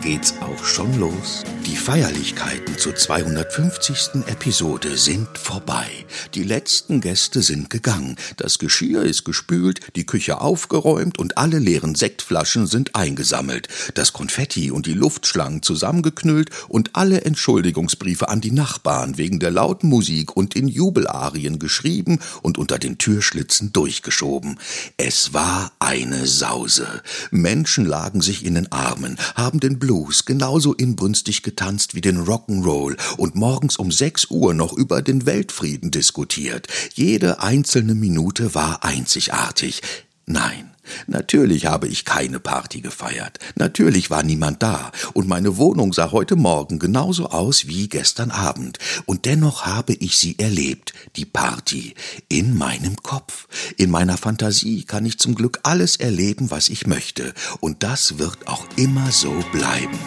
geht's auch schon los. Die Feierlichkeiten zur 250. Episode sind vorbei. Die letzten Gäste sind gegangen. Das Geschirr ist gespült, die Küche aufgeräumt und alle leeren Sektflaschen sind eingesammelt. Das Konfetti und die Luftschlangen zusammengeknüllt und alle Entschuldigungsbriefe an die Nachbarn wegen der lauten Musik und in Jubelarien geschrieben und unter den Türschlitzen durchgeschoben. Es war eine Sause. Menschen lagen sich in den Armen, haben den Blues genauso inbrünstig getanzt wie den Rock'n'Roll und morgens um sechs Uhr noch über den Weltfrieden diskutiert. Jede einzelne Minute war einzigartig. Nein, Natürlich habe ich keine Party gefeiert. Natürlich war niemand da. Und meine Wohnung sah heute Morgen genauso aus wie gestern Abend. Und dennoch habe ich sie erlebt, die Party, in meinem Kopf. In meiner Fantasie kann ich zum Glück alles erleben, was ich möchte. Und das wird auch immer so bleiben.